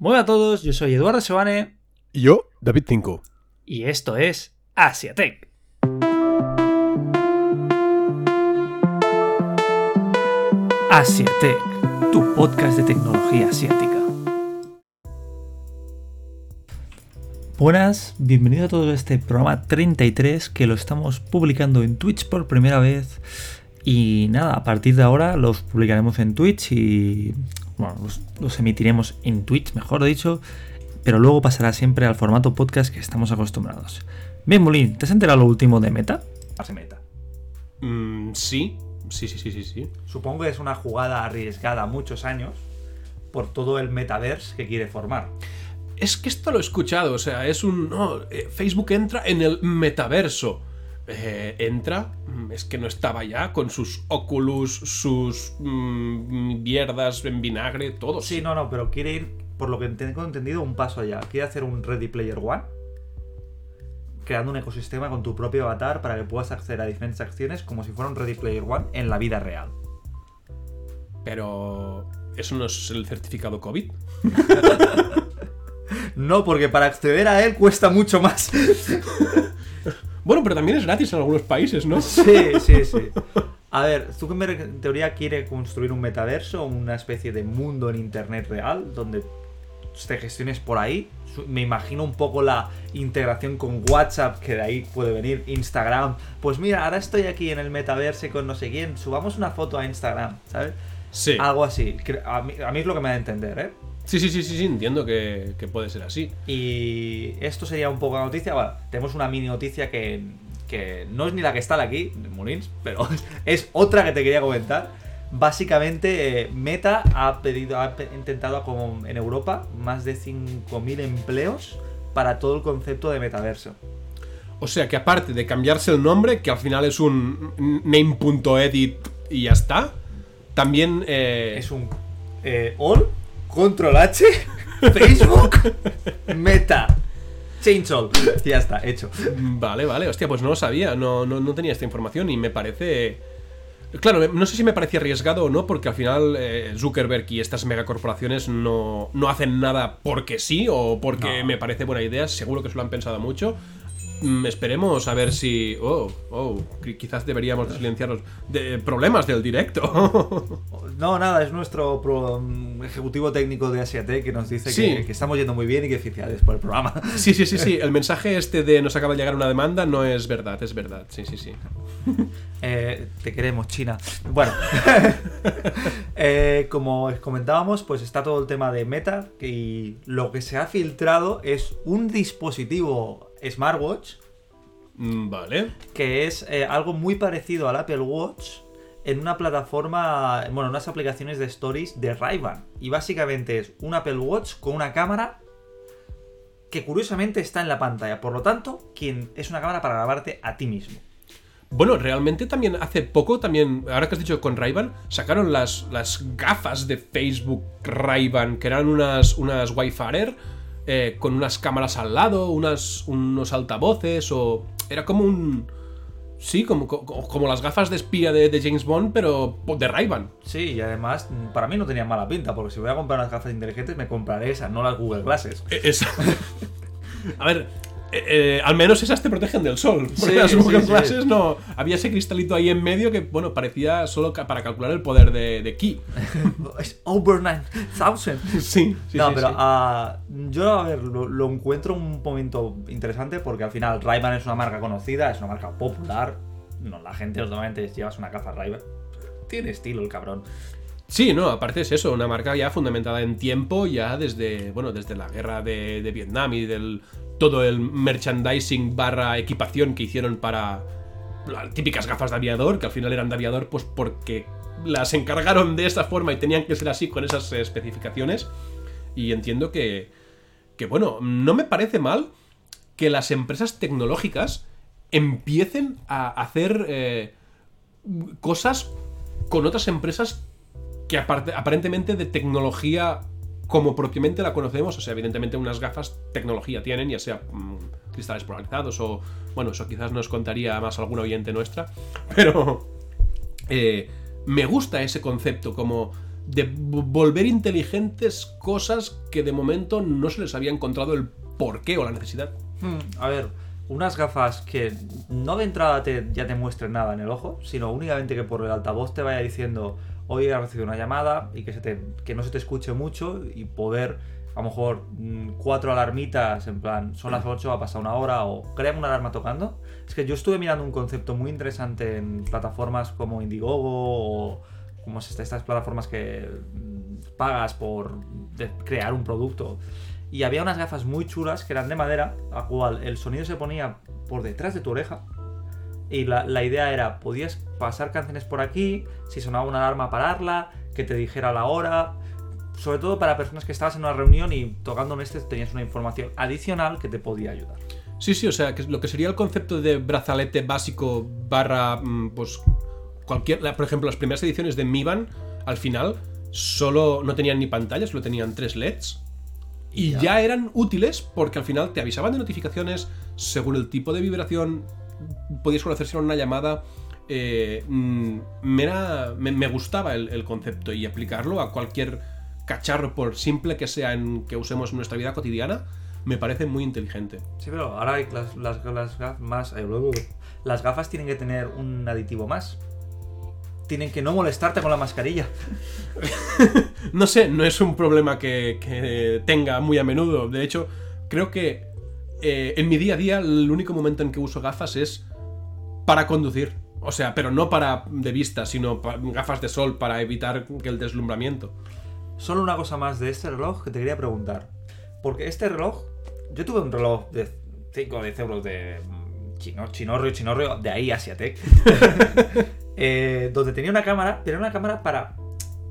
Hola a todos, yo soy Eduardo Sebane Y yo, David 5. y esto es Asiatech. Asiatech, tu podcast de tecnología asiática. Buenas, bienvenido a todo este programa 33 que lo estamos publicando en Twitch por primera vez. Y nada, a partir de ahora los publicaremos en Twitch y bueno, los, los emitiremos en Twitch, mejor dicho, pero luego pasará siempre al formato podcast que estamos acostumbrados. Bien, Molín, ¿te has enterado lo último de Meta? Hace Meta. Mm, sí, sí, sí, sí, sí, sí. Supongo que es una jugada arriesgada muchos años por todo el metaverse que quiere formar. Es que esto lo he escuchado, o sea, es un... no, eh, Facebook entra en el metaverso. Eh, entra, es que no estaba ya con sus Oculus, sus mm, mierdas en vinagre, todo. Sí, no, no, pero quiere ir, por lo que tengo entendido, un paso allá. Quiere hacer un Ready Player One, creando un ecosistema con tu propio avatar para que puedas acceder a diferentes acciones como si fuera un Ready Player One en la vida real. Pero... ¿Eso no es el certificado COVID? No, porque para acceder a él cuesta mucho más. Bueno, pero también es gratis en algunos países, ¿no? Sí, sí, sí. A ver, Zuckerberg en teoría quiere construir un metaverso, una especie de mundo en internet real, donde te gestiones por ahí. Me imagino un poco la integración con WhatsApp, que de ahí puede venir Instagram. Pues mira, ahora estoy aquí en el metaverso con no sé quién, subamos una foto a Instagram, ¿sabes? Sí. Algo así. A mí, a mí es lo que me da a entender, ¿eh? Sí, sí, sí, sí, sí, entiendo que, que puede ser así. Y esto sería un poco la noticia. Bueno, tenemos una mini noticia que, que no es ni la que está aquí, de Molins, pero es otra que te quería comentar. Básicamente, eh, Meta ha pedido, ha intentado como en Europa más de 5.000 empleos para todo el concepto de metaverso. O sea que aparte de cambiarse el nombre, que al final es un name.edit y ya está, también... eh, Es un eh, All, Control H, Facebook, Meta, All. Ya está, hecho. Vale, vale, hostia, pues no lo sabía, no, no, no tenía esta información y me parece... Claro, no sé si me parece arriesgado o no, porque al final eh, Zuckerberg y estas megacorporaciones no, no hacen nada porque sí o porque No. me parece buena idea, seguro que se lo han pensado mucho. Mm, esperemos a ver si... Oh, oh, qui- quizás deberíamos de silenciar los de, problemas del directo. No, nada, es nuestro pro- mm, ejecutivo técnico de Asiate que nos dice Sí. que, que estamos yendo muy bien y que felicidades por el programa. Sí, sí, sí, sí. El mensaje este de nos acaba de llegar una demanda no es verdad, es verdad. Sí, sí, sí. Eh, te queremos, China. Bueno, eh, como os comentábamos, pues está todo el tema de Meta y lo que se ha filtrado es un dispositivo smartwatch Mm, Vale. que es eh, algo muy parecido al Apple Watch en una plataforma, bueno, unas aplicaciones de stories de Ray-Ban. Y básicamente es un Apple Watch con una cámara que curiosamente está en la pantalla. Por lo tanto, quien es una cámara para grabarte a ti mismo. Bueno, realmente también hace poco, también, ahora que has dicho con Ray-Ban, sacaron las, las gafas de Facebook Ray-Ban, que eran unas, unas Wi-Fi eh, con unas cámaras al lado, unas, unos altavoces, o. Era como un. Sí, como, co- como, las gafas de espía de, de James Bond, pero de Ray-Ban. Sí, y además, para mí no tenía mala pinta, porque si voy a comprar unas gafas inteligentes, me compraré esas, no las Google Glasses. Eh, es- A ver, eh, eh, al menos esas te protegen del sol. Porque Sí, las Google sí. Glasses no. Había ese cristalito ahí en medio que, bueno, parecía solo ca- para calcular el poder de, de Ki. es over 9000. Sí, sí, no, pero ah, yo, a ver, lo, lo encuentro un momento interesante porque al final Ray-Ban es una marca conocida, es una marca popular. No, la gente normalmente llevas una gafa Ray-Ban. Tiene estilo el cabrón. Sí, no, aparte es eso, una marca ya fundamentada en tiempo, ya desde, bueno, desde la guerra de, de Vietnam y del todo el merchandising barra equipación que hicieron para típicas gafas de aviador, que al final eran de aviador, pues porque las encargaron de esa forma y tenían que ser así con esas eh, especificaciones. Y entiendo que, que, bueno, no me parece mal que las empresas tecnológicas empiecen a hacer eh, cosas con otras empresas que aparentemente de tecnología como propiamente la conocemos, o sea, evidentemente unas gafas tecnología tienen, ya sea mm, cristales polarizados o, bueno, eso quizás nos contaría más alguna oyente nuestra, pero eh, me gusta ese concepto como de volver inteligentes cosas que de momento no se les había encontrado el porqué o la necesidad. Hmm, a ver, unas gafas que no de entrada te, ya te muestren nada en el ojo, sino únicamente que por el altavoz te vaya diciendo hoy he recibido una llamada y que, se te, que no se te escuche mucho y poder a lo mejor mm, cuatro alarmitas en plan son las 8, ha pasado una hora o créame una alarma tocando. Es que yo estuve mirando un concepto muy interesante en plataformas como Indiegogo o como es esta- estas plataformas que mm, pagas por crear un producto. Y había unas gafas muy chulas que eran de madera, a cual el sonido se ponía por detrás de tu oreja. Y la, la idea era, podías pasar canciones por aquí, si sonaba una alarma pararla, que te dijera la hora. Sobre todo para personas que estabas en una reunión y tocando en este tenías una información adicional que te podía ayudar. Sí, sí, o sea, que lo que sería el concepto de brazalete básico barra, mm, pues, cualquier, por ejemplo, las primeras ediciones de Mi Band, al final, solo no tenían ni pantallas, solo tenían tres LEDs. Y Ya. ya. eran útiles porque al final te avisaban de notificaciones según el tipo de vibración, podías conocer si era una llamada. eh, mm, me, era- me, me gustaba el, el concepto y aplicarlo a cualquier cacharro, por simple que sea en que usemos en nuestra vida cotidiana, me parece muy inteligente. Sí, pero ahora hay las, las, las gafas más. eh, Las gafas tienen que tener un aditivo más. Tienen que no molestarte con la mascarilla. No sé, no es un problema que, que tenga muy a menudo. De hecho, creo que eh, en mi día a día el único momento en que uso gafas es para conducir. O sea, pero no para de vista, sino gafas de sol para evitar que el deslumbramiento. Solo una cosa más de este reloj que te quería preguntar. Porque este reloj, yo tuve un reloj de 5 o 10 euros de mm, chino, chinorrio, chinorrio, de ahí Asiatec, eh, donde tenía una cámara, pero era una cámara para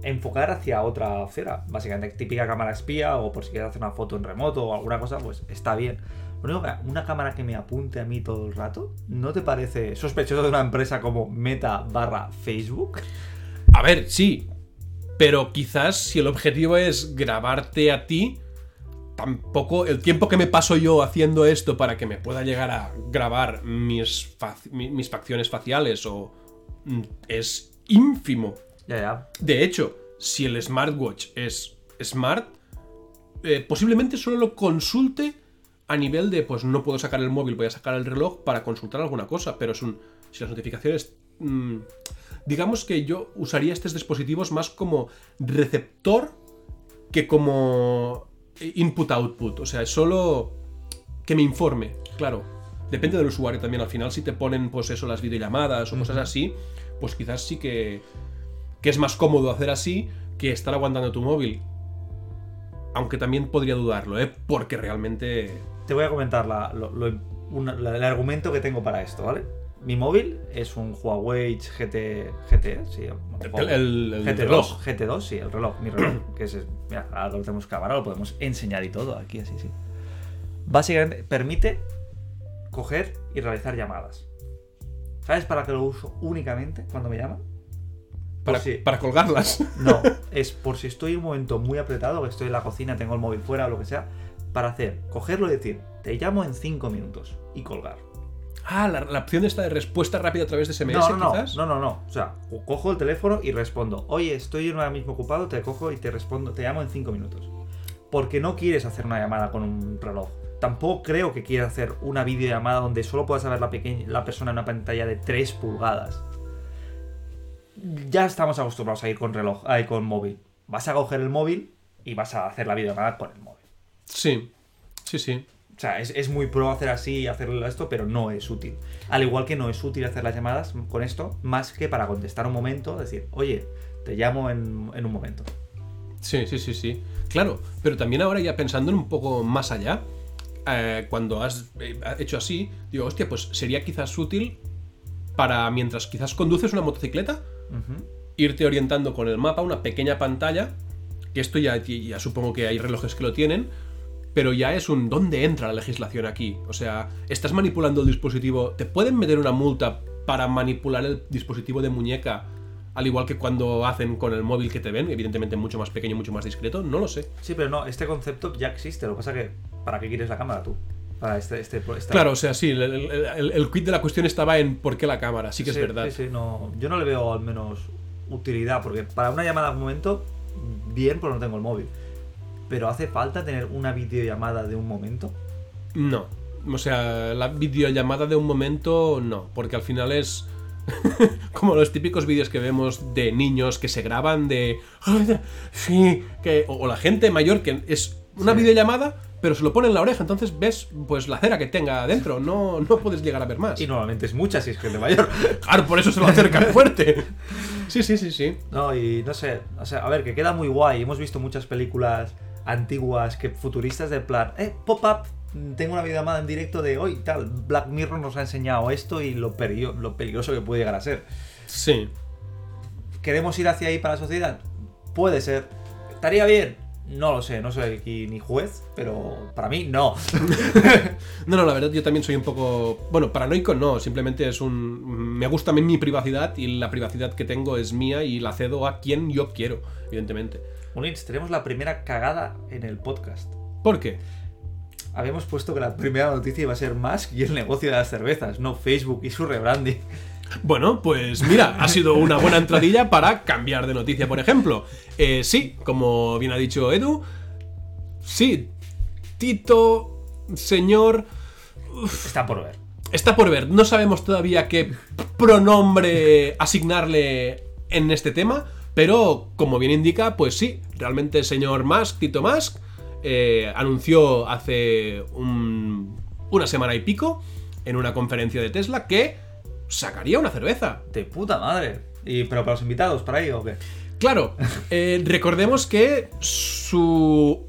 enfocar hacia otra acera. Básicamente, típica cámara espía o por si quieres hacer una foto en remoto o alguna cosa, pues está bien. Lo único que una cámara que me apunte a mí todo el rato, ¿no te parece sospechoso de una empresa como Meta barra Facebook? A ver, sí. Pero quizás si el objetivo es grabarte a ti, tampoco el tiempo que me paso yo haciendo esto para que me pueda llegar a grabar mis, mis facciones faciales o mm, es ínfimo. Ya, ya. De hecho, si el smartwatch es smart, eh, posiblemente solo lo consulte a nivel de, pues no puedo sacar el móvil, voy a sacar el reloj para consultar alguna cosa, pero es un, si las notificaciones... mm, digamos que yo usaría estos dispositivos más como receptor que como input-output, o sea, es solo que me informe, claro. Depende del usuario también, al final si te ponen pues eso, las videollamadas o cosas así, pues quizás sí que, que es más cómodo hacer así que estar aguantando tu móvil. Aunque también podría dudarlo, ¿eh? Porque realmente... Te voy a comentar la- lo- lo- una- la- el argumento que tengo para esto, ¿vale? Mi móvil es un Huawei GT, GT sí, El- el- el GT2, reloj. GT2, sí, el reloj, mi reloj, que es, mira, ahora lo tenemos cámara, lo podemos enseñar y todo aquí, así, sí. Básicamente permite coger y realizar llamadas. ¿Sabes para qué lo uso únicamente cuando me llaman? Para, colgarlas. No, es por si estoy en un momento muy apretado, que estoy en la cocina, tengo el móvil fuera o lo que sea, para hacer, cogerlo y decir, te llamo en 5 minutos y colgar. Ah, la, la opción esta de respuesta rápida a través de SMS, No, no, no, quizás. no, no, no. O sea, co- cojo el teléfono y respondo, oye, estoy ahora mismo ocupado, te cojo y te respondo, te llamo en 5 minutos. Porque no quieres hacer una llamada con un reloj. Tampoco creo que quieras hacer una videollamada donde solo puedas ver la, pequeña, la persona en una pantalla de 3 pulgadas. Ya estamos acostumbrados a ir con reloj, a ir con móvil. Vas a coger el móvil y vas a hacer la videollamada con el móvil. Sí, sí, sí. O sea, es, es muy pro hacer así y hacer esto, pero no es útil. Al igual que no es útil hacer las llamadas con esto, más que para contestar un momento, decir, oye, te llamo en, en un momento. Sí, sí, sí, sí. Claro, pero también ahora ya pensando en un poco más allá, eh, cuando has eh, hecho así, digo, hostia, pues sería quizás útil para mientras quizás conduces una motocicleta, Irte orientando con el mapa, una pequeña pantalla, que esto ya, ya supongo que hay relojes que lo tienen, pero ya es un ¿dónde entra la legislación aquí? O sea, estás manipulando el dispositivo, ¿te pueden meter una multa para manipular el dispositivo de muñeca? Al igual que cuando hacen con el móvil que te ven, evidentemente mucho más pequeño, mucho más discreto, no lo sé. Sí, pero no, este concepto ya existe. Lo que pasa que, ¿para qué quieres la cámara tú? Para este... este esta- Claro, o sea, sí, el, el, el- el quid de la cuestión estaba en por qué la cámara, sí que es verdad. Sí, sí, no, yo no le veo al menos utilidad, porque para una llamada de momento bien porque no tengo el móvil. Pero ¿hace falta tener una videollamada de un momento? No. O sea, la videollamada de un momento, no. Porque al final es. como los típicos vídeos que vemos de niños que se graban de. Sí, que. O, la gente mayor que es una videollamada, pero se lo pone en la oreja, entonces ves pues la cera que tenga adentro, no, no puedes llegar a ver más. Y normalmente es mucha si es gente mayor. claro, por eso se lo acercan fuerte. Sí, sí, sí, sí. No, y no sé, o sea, a ver, que queda muy guay. Hemos visto muchas películas antiguas que futuristas de plan, eh, pop-up, tengo una videollamada en directo de hoy, tal, Black Mirror nos ha enseñado esto y lo, lo peligroso que puede llegar a ser. Sí. ¿Queremos ir hacia ahí para la sociedad? Puede ser. ¿Estaría bien? No lo sé, no soy aquí ni juez, pero para mí no. no, no, la verdad yo también soy un poco, bueno, paranoico no, simplemente es un... Me gusta a mí mi privacidad y la privacidad que tengo es mía y la cedo a quien yo quiero, evidentemente. Unix, tenemos la primera cagada en el podcast. ¿Por qué? Habíamos puesto que la primera noticia iba a ser Musk y el negocio de las cervezas, no Facebook y su rebranding. Bueno, pues mira, ha sido una buena entradilla para cambiar de noticia, por ejemplo. Eh, sí, como bien ha dicho Edu, sí, Tito, señor... Está por ver. Está por ver. No sabemos todavía qué pronombre asignarle en este tema, pero como bien indica, pues sí, realmente el señor Musk, Tito Musk, eh, anunció hace una semana y pico en una conferencia de Tesla que sacaría una cerveza. De puta madre. ¿Y, ¿Pero para los invitados, para ahí o qué? Claro, eh, recordemos que su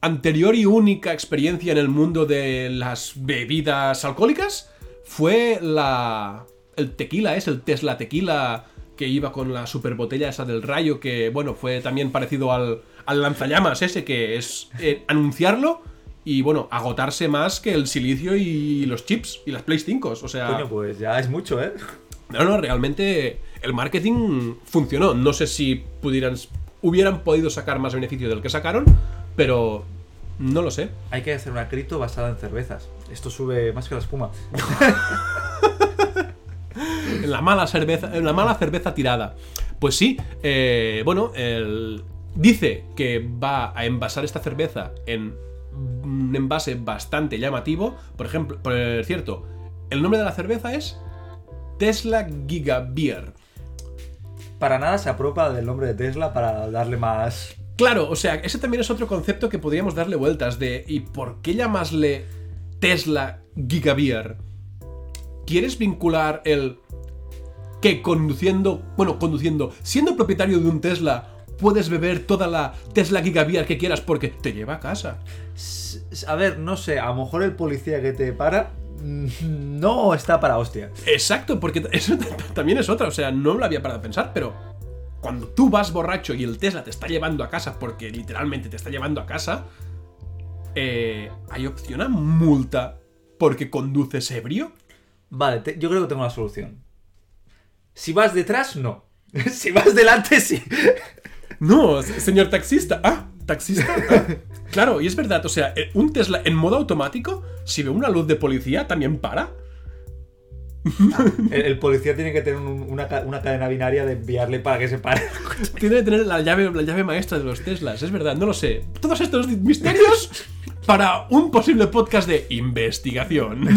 anterior y única experiencia en el mundo de las bebidas alcohólicas fue la... El tequila, es el Tesla tequila que iba con la super botella esa del rayo, que bueno, fue también parecido al, al lanzallamas ese, que es eh, anunciarlo y bueno, agotarse más que el silicio y los chips y las Play 5. O sea. Coño, pues ya es mucho, ¿eh? No, no, realmente el marketing funcionó. No sé si pudieran, hubieran podido sacar más beneficio del que sacaron, pero no lo sé. Hay que hacer una cripto basada en cervezas. Esto sube más que la espuma. en la mala cerveza, en la mala cerveza tirada. Pues sí, eh, bueno, el, dice que va a envasar esta cerveza en un envase bastante llamativo. Por ejemplo, por cierto, el nombre de la cerveza es Tesla Giga Beer. Para nada se apropa del nombre de Tesla para darle más. Claro, o sea, ese también es otro concepto que podríamos darle vueltas de ¿y por qué llamasle Tesla Giga Beer? ¿Quieres vincular el que conduciendo, bueno, conduciendo, siendo propietario de un Tesla, puedes beber toda la Tesla Gigabeer que quieras porque te lleva a casa. A ver, no sé, a lo mejor el policía que te para mm, no está para hostia. Exacto, porque eso también es otra, o sea, no lo había parado a pensar, pero cuando tú vas borracho y el Tesla te está llevando a casa, porque literalmente te está llevando a casa, eh, ¿hay opción a multa porque conduces ebrio? Vale, yo creo que tengo una solución. Si vas detrás, no. si vas delante, sí. No, señor taxista. Ah, taxista. Ah, claro, y es verdad, o sea, eh, un Tesla en modo automático, si ve una luz de policía, también para. el, policía tiene que tener una, cadena binaria de enviarle para que se pare. tiene que tener la llave, la llave maestra de los Teslas, es verdad, no lo sé. Todos estos misterios para un posible podcast de investigación.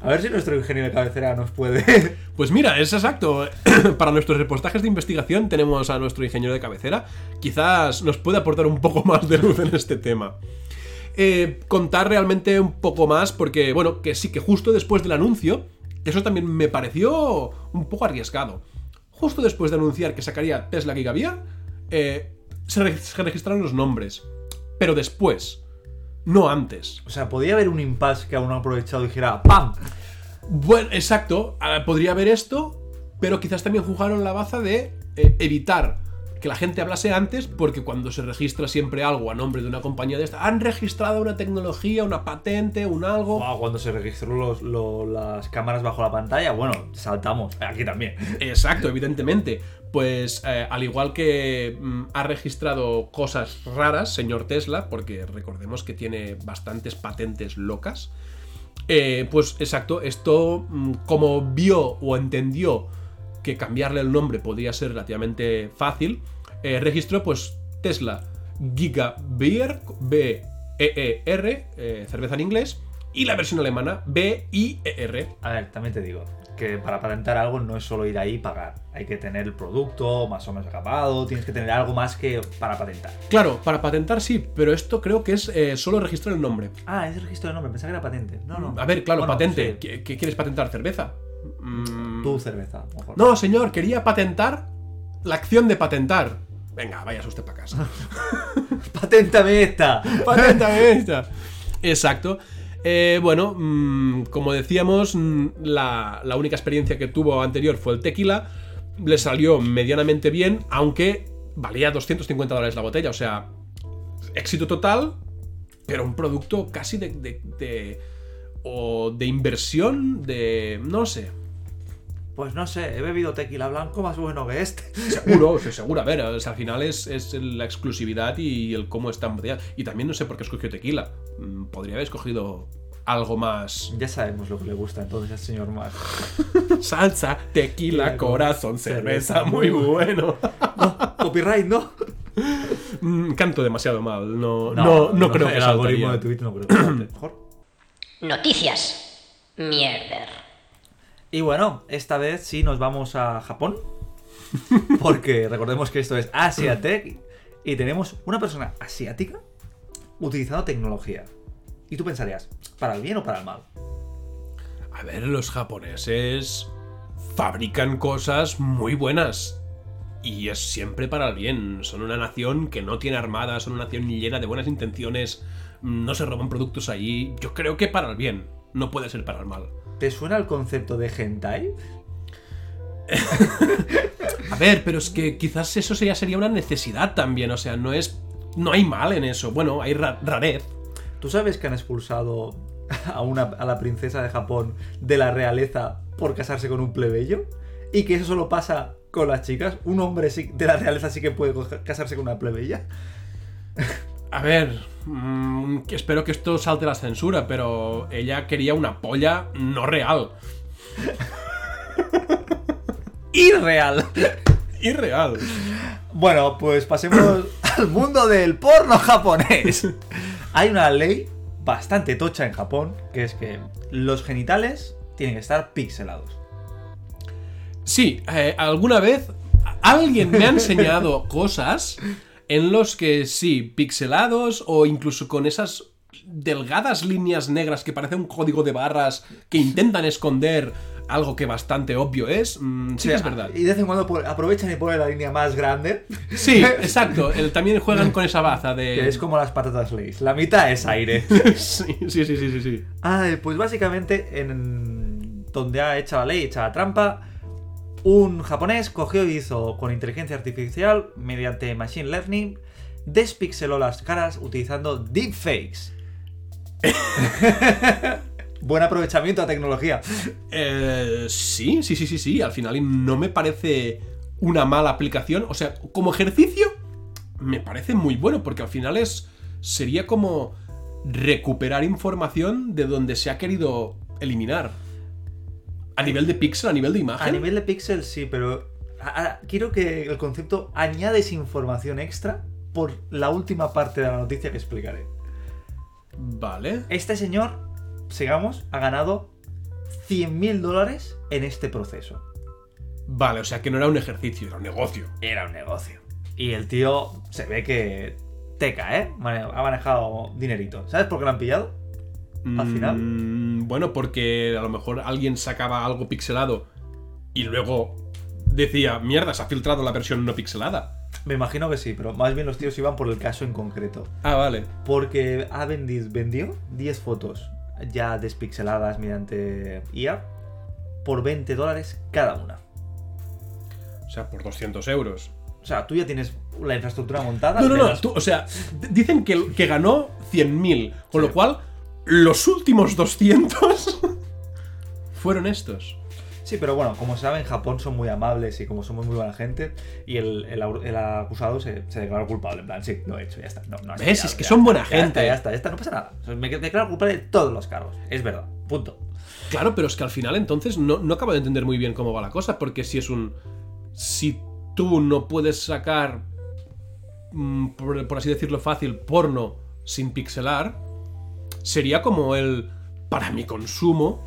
A ver si nuestro ingeniero de cabecera nos puede. Pues mira, es exacto. Para nuestros reportajes de investigación tenemos a nuestro ingeniero de cabecera. Quizás nos puede aportar un poco más de luz en este tema. Eh, contar realmente un poco más, porque, bueno, que sí que justo después del anuncio, eso también me pareció un poco arriesgado. Justo después de anunciar que sacaría Tesla Gigabeer, eh, se, se registraron los nombres. Pero después, no antes. O sea, podría haber un impasse que aún no ha aprovechado y dijera ¡PAM! Bueno, exacto. Ah, podría haber esto, pero quizás también jugaron la baza de eh, evitar que la gente hablase antes, porque cuando se registra siempre algo a nombre de una compañía de esta, han registrado una tecnología, una patente, un algo. cuando se registró las cámaras bajo la pantalla, bueno, saltamos. Aquí también. Exacto, evidentemente. Pues eh, al igual que mm, ha registrado cosas raras, señor Tesla, porque recordemos que tiene bastantes patentes locas, eh, pues exacto, esto mm, como vio o entendió que cambiarle el nombre podría ser relativamente fácil, eh, registró pues Tesla Giga Beer, B-E-E-R, eh, cerveza en inglés, y la versión alemana B-I-E-R. A ver, también te digo que para patentar algo no es solo ir ahí y pagar. Hay que tener el producto más o menos acabado, tienes que tener algo más que para patentar. Claro, para patentar sí, pero esto creo que es eh, solo registrar el nombre. Ah, es el registro del nombre, pensaba que era patente. No, no. A ver, claro, Bueno, patente. sí. ¿Qué, qué quieres patentar? ¿Cerveza? Mm, Tu cerveza, mejor. No, señor, quería patentar la acción de patentar. Venga, vayas usted para casa. ¡Paténtame esta! Paténtame esta. Exacto. Eh, bueno, mm, como decíamos, mm, la, la única experiencia que tuvo anterior fue el tequila. Le salió medianamente bien, aunque valía 250 dólares la botella. O sea, éxito total, pero un producto casi de. de, de- o de inversión, de. no sé. Pues no sé, he bebido tequila blanco más bueno que este. Seguro, sí, seguro. A ver, o sea, al final es, es la exclusividad y el cómo está embotellado. Y también no sé por qué escogió tequila. Mm, Podría haber escogido algo más. Ya sabemos lo que le gusta entonces al señor Mar. Salsa, tequila, corazón, cerveza, muy bueno. Copyright, ¿no? Mm, Canto demasiado mal. No, no, no, creo que el algoritmo de Twitter no creo que. Mejor. Noticias. Mierder. Y bueno, esta vez sí nos vamos a Japón. Porque recordemos que esto es Asiatech y tenemos una persona asiática utilizando tecnología. Y tú pensarías, ¿para el bien o para el mal? A ver, los japoneses fabrican cosas muy buenas. Y es siempre para el bien. Son una nación que no tiene armada, son una nación llena de buenas intenciones. No se roban productos allí. Yo creo que para el bien. No puede ser para el mal. ¿Te suena el concepto de hentai? A ver, pero es que quizás eso ya sería una necesidad también. O sea, no es. No hay mal en eso. Bueno, hay ra- rarez. ¿Tú sabes que han expulsado a, una, a la princesa de Japón de la realeza por casarse con un plebeyo? Y que eso solo pasa con las chicas. Un hombre sí- de la realeza sí que puede casarse con una plebeya. A ver, mm, espero que esto salte la censura, pero ella quería una polla no real. Irreal. Irreal. Bueno, pues pasemos al mundo del porno japonés. Hay una ley bastante tocha en Japón, que es que los genitales tienen que estar pixelados. Sí, eh, alguna vez alguien me ha enseñado cosas en los que sí, pixelados o incluso con esas delgadas líneas negras que parecen un código de barras que intentan esconder algo que bastante obvio es. mm, sí que es verdad. Y de vez en cuando aprovechan y ponen la línea más grande, Sí, exacto. el- también juegan con esa baza que de... es como las patatas Lay's. La mitad es aire. Sí, sí, sí, sí, sí, sí. Ay, pues básicamente en donde ha hecho la ley, hecha la trampa, un japonés cogió y hizo con inteligencia artificial, mediante machine learning, despixeló las caras utilizando deepfakes. Buen aprovechamiento de tecnología. Eh, sí, sí, sí, sí, sí. Al final no me parece una mala aplicación. O sea, como ejercicio, me parece muy bueno, porque al final es. Sería como recuperar información de donde se ha querido eliminar. A nivel de pixel, a nivel de A imagen. nivel de pixel sí, pero a- a- quiero que el concepto añades información extra por la última parte de la noticia que explicaré. Vale. Este señor, sigamos, ha ganado 100.000 dólares en este proceso. Vale, o sea que no era un ejercicio, era un negocio. Era un negocio. Y el tío se ve que teca, ¿eh? Ha manejado dinerito. ¿Sabes por qué lo han pillado? Al final. Mm, bueno, porque a lo mejor alguien sacaba algo pixelado y luego decía, mierda, se ha filtrado la versión no pixelada. Me imagino que sí, pero más bien los tíos iban por el caso en concreto. Ah, vale. Porque ha vendido, vendió 10 fotos ya despixeladas mediante IA por 20 dólares cada una. O sea, por 200 euros. O sea, tú ya tienes la infraestructura montada. No, no, no. tú- o sea, dicen que, que ganó 100.000. Con lo cual, los últimos 200 fueron estos. Sí, pero bueno, como saben, en Japón son muy amables y como somos muy buena gente, y el, el acusado se, se declaró culpable. En plan, sí, lo he hecho, ya está. No, no ¿Ves? pillado, Es que son está, buena ya gente. está, ya está, ya está, no pasa nada. O sea, Me declaro culpable de todos los cargos. Es verdad. Punto. Claro, pero es que al final entonces no, no acabo de entender muy bien cómo va la cosa, porque si es un... Si tú no puedes sacar mm, por, por así decirlo fácil, porno sin pixelar, sería como el, para mi consumo,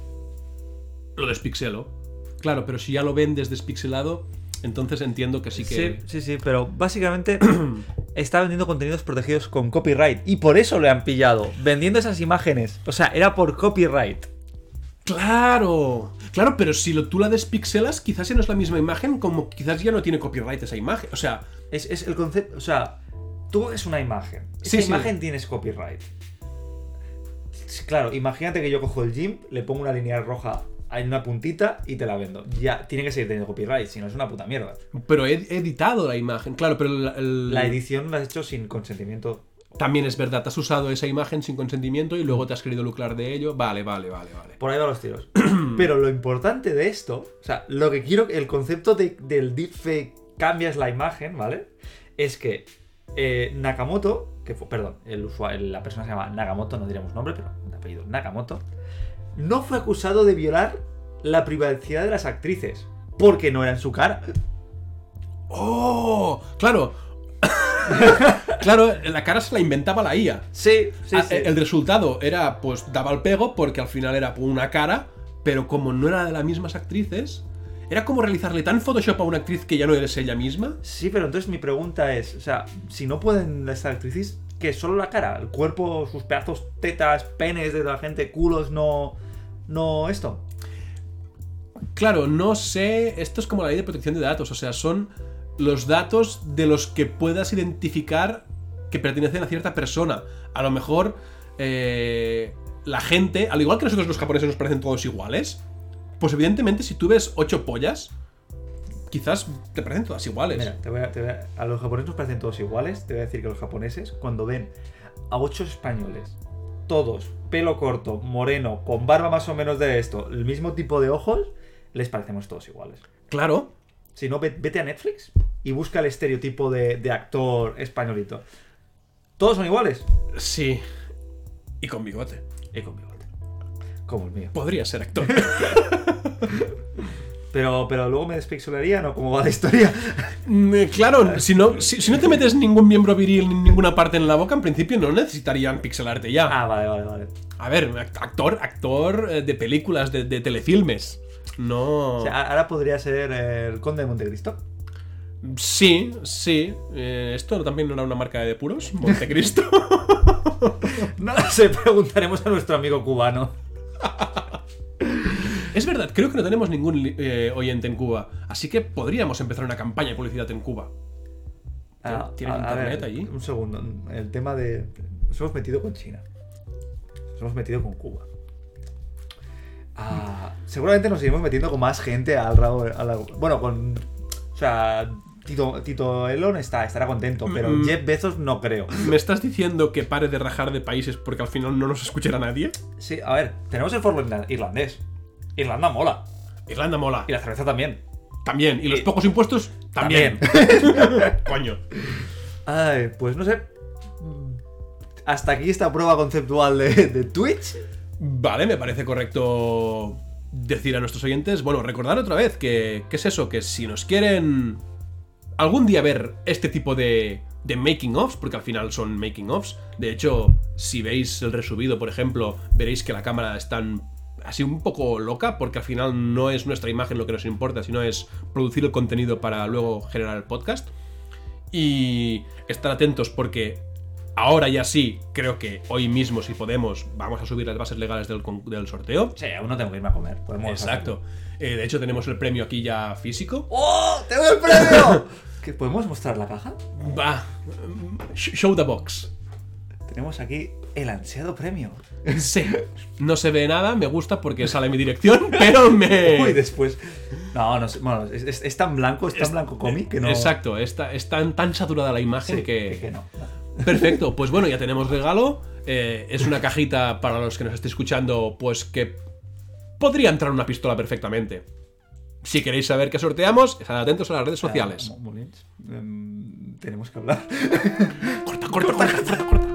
lo despixelo. Claro, pero si ya lo vendes despixelado, entonces entiendo que sí que... Sí, sí, sí, pero básicamente está vendiendo contenidos protegidos con copyright y por eso le han pillado, vendiendo esas imágenes. O sea, era por copyright. Claro, claro, pero si lo, tú la despixelas, quizás ya no es la misma imagen, como quizás ya no tiene copyright esa imagen. O sea, Es, es el concepto, o sea, tú es una imagen. Esa Sí, sí. imagen tienes copyright. Claro, imagínate que yo cojo el GIMP, le pongo una línea roja en una puntita y te la vendo. Ya, tiene que seguir teniendo copyright, si no es una puta mierda. pero he editado la imagen, claro, pero el- el- La edición la has hecho sin consentimiento. también es verdad, has usado esa imagen sin consentimiento y luego te has querido lucrar de ello. Vale, vale, vale, vale. Por ahí van los tiros. Pero lo importante de esto, o sea, lo que quiero, el concepto de- del deepfake cambias la imagen, ¿vale? Es que eh, Nakamoto, que fue, perdón, el usuario, la persona se llama Nagamoto, no diremos nombre, pero de apellido Nakamoto, no fue acusado de violar la privacidad de las actrices, porque no era en su cara. ¡Oh! Claro. claro, la cara se la inventaba la IA. Sí, sí, Ah, sí. El resultado era, pues, daba el pego porque al final era una cara, pero como no era de las mismas actrices, era como realizarle tan Photoshop a una actriz que ya no eres ella misma. Sí, pero entonces mi pregunta es, o sea, si no pueden las actrices, que solo la cara, el cuerpo, sus pedazos, tetas, penes de la gente, culos, no, no esto. Claro, no sé, esto es como la ley de protección de datos, o sea, son los datos de los que puedas identificar que pertenecen a cierta persona. A lo mejor eh, la gente, al igual que nosotros los japoneses nos parecen todos iguales, pues evidentemente si tú ves ocho pollas, quizás te parecen todas iguales. Mira, te voy a, te voy a- a los japoneses nos parecen todos iguales. Te voy a decir que los japoneses, cuando ven a ocho españoles, todos, pelo corto, moreno, con barba más o menos de esto, el mismo tipo de ojos, les parecemos todos iguales. Claro, Si no, ve- vete a Netflix y busca el estereotipo de, de actor españolito. Todos son iguales. sí. Y con bigote. Y con bigote. Como el mío. Podría ser actor. Pero, pero luego me despixelarían o cómo va la historia. Mm, eh, claro, si no, si, si no te metes ningún miembro viril ni ninguna parte en la boca, en principio no necesitarían pixelarte ya. Ah, vale, vale, vale. A ver, act- actor, actor eh, de películas, de, de telefilmes. No. O sea, ahora podría ser el Conde de Montecristo. sí, sí. Eh, ¿Esto también no era una marca de puros? Montecristo. No lo sé, preguntaremos a nuestro amigo cubano. Es verdad, creo que no tenemos ningún eh, oyente en Cuba. Así que podríamos empezar una campaña de publicidad en Cuba. Ah, ¿Tienen a- a internet ver, allí? Un segundo. El tema de. Nos hemos metido con China. Nos hemos metido con Cuba. Ah, seguramente nos iremos metiendo con más gente al lado. a la- bueno, con. O sea, Tito, Tito Elon está, estará contento, pero Mm. Jeff Bezos no creo. ¿Me estás diciendo que pare de rajar de países porque al final no nos escuchará nadie? Sí, a ver, tenemos el foro irla- irlandés. Irlanda mola. Irlanda mola. Y la cerveza también. También. ¿Y los Y- pocos impuestos? También. Coño. Ay, pues no sé. Hasta aquí esta prueba conceptual de, de Twitch. Vale, me parece correcto decir a nuestros oyentes, bueno, recordar otra vez que, ¿qué es eso? Que si nos quieren algún día ver este tipo de, de making offs, porque al final son making offs, de hecho, si veis el resubido, por ejemplo, veréis que la cámara está así un poco loca, porque al final no es nuestra imagen lo que nos importa, sino es producir el contenido para luego generar el podcast. Y estar atentos porque ahora ya sí, creo que hoy mismo, si podemos, vamos a subir las bases legales del sorteo. Sí, aún no tengo que irme a comer. Podemos Exacto. Eh, de hecho, tenemos el premio aquí ya físico. ¡Oh! ¡Tengo el premio! ¿Qué, ¿Podemos mostrar la caja? Va. sh- Show the box. Tenemos aquí el ansiado premio. Sí. No se ve nada, me gusta porque sale mi dirección, pero me. Uy, después. No, no sé. Bueno, es, es- es tan blanco, es tan blanco cómic que no. Exacto, está, es tan, tan saturada la imagen Sí, que. que no. Perfecto, pues bueno, ya tenemos regalo. Eh, es una cajita para los que nos esté escuchando, pues que podría entrar una pistola perfectamente. Si queréis saber qué sorteamos, estad atentos a las redes sociales. Ah, Molins, em, tenemos que hablar. Corta, corta, corta, corta, corta.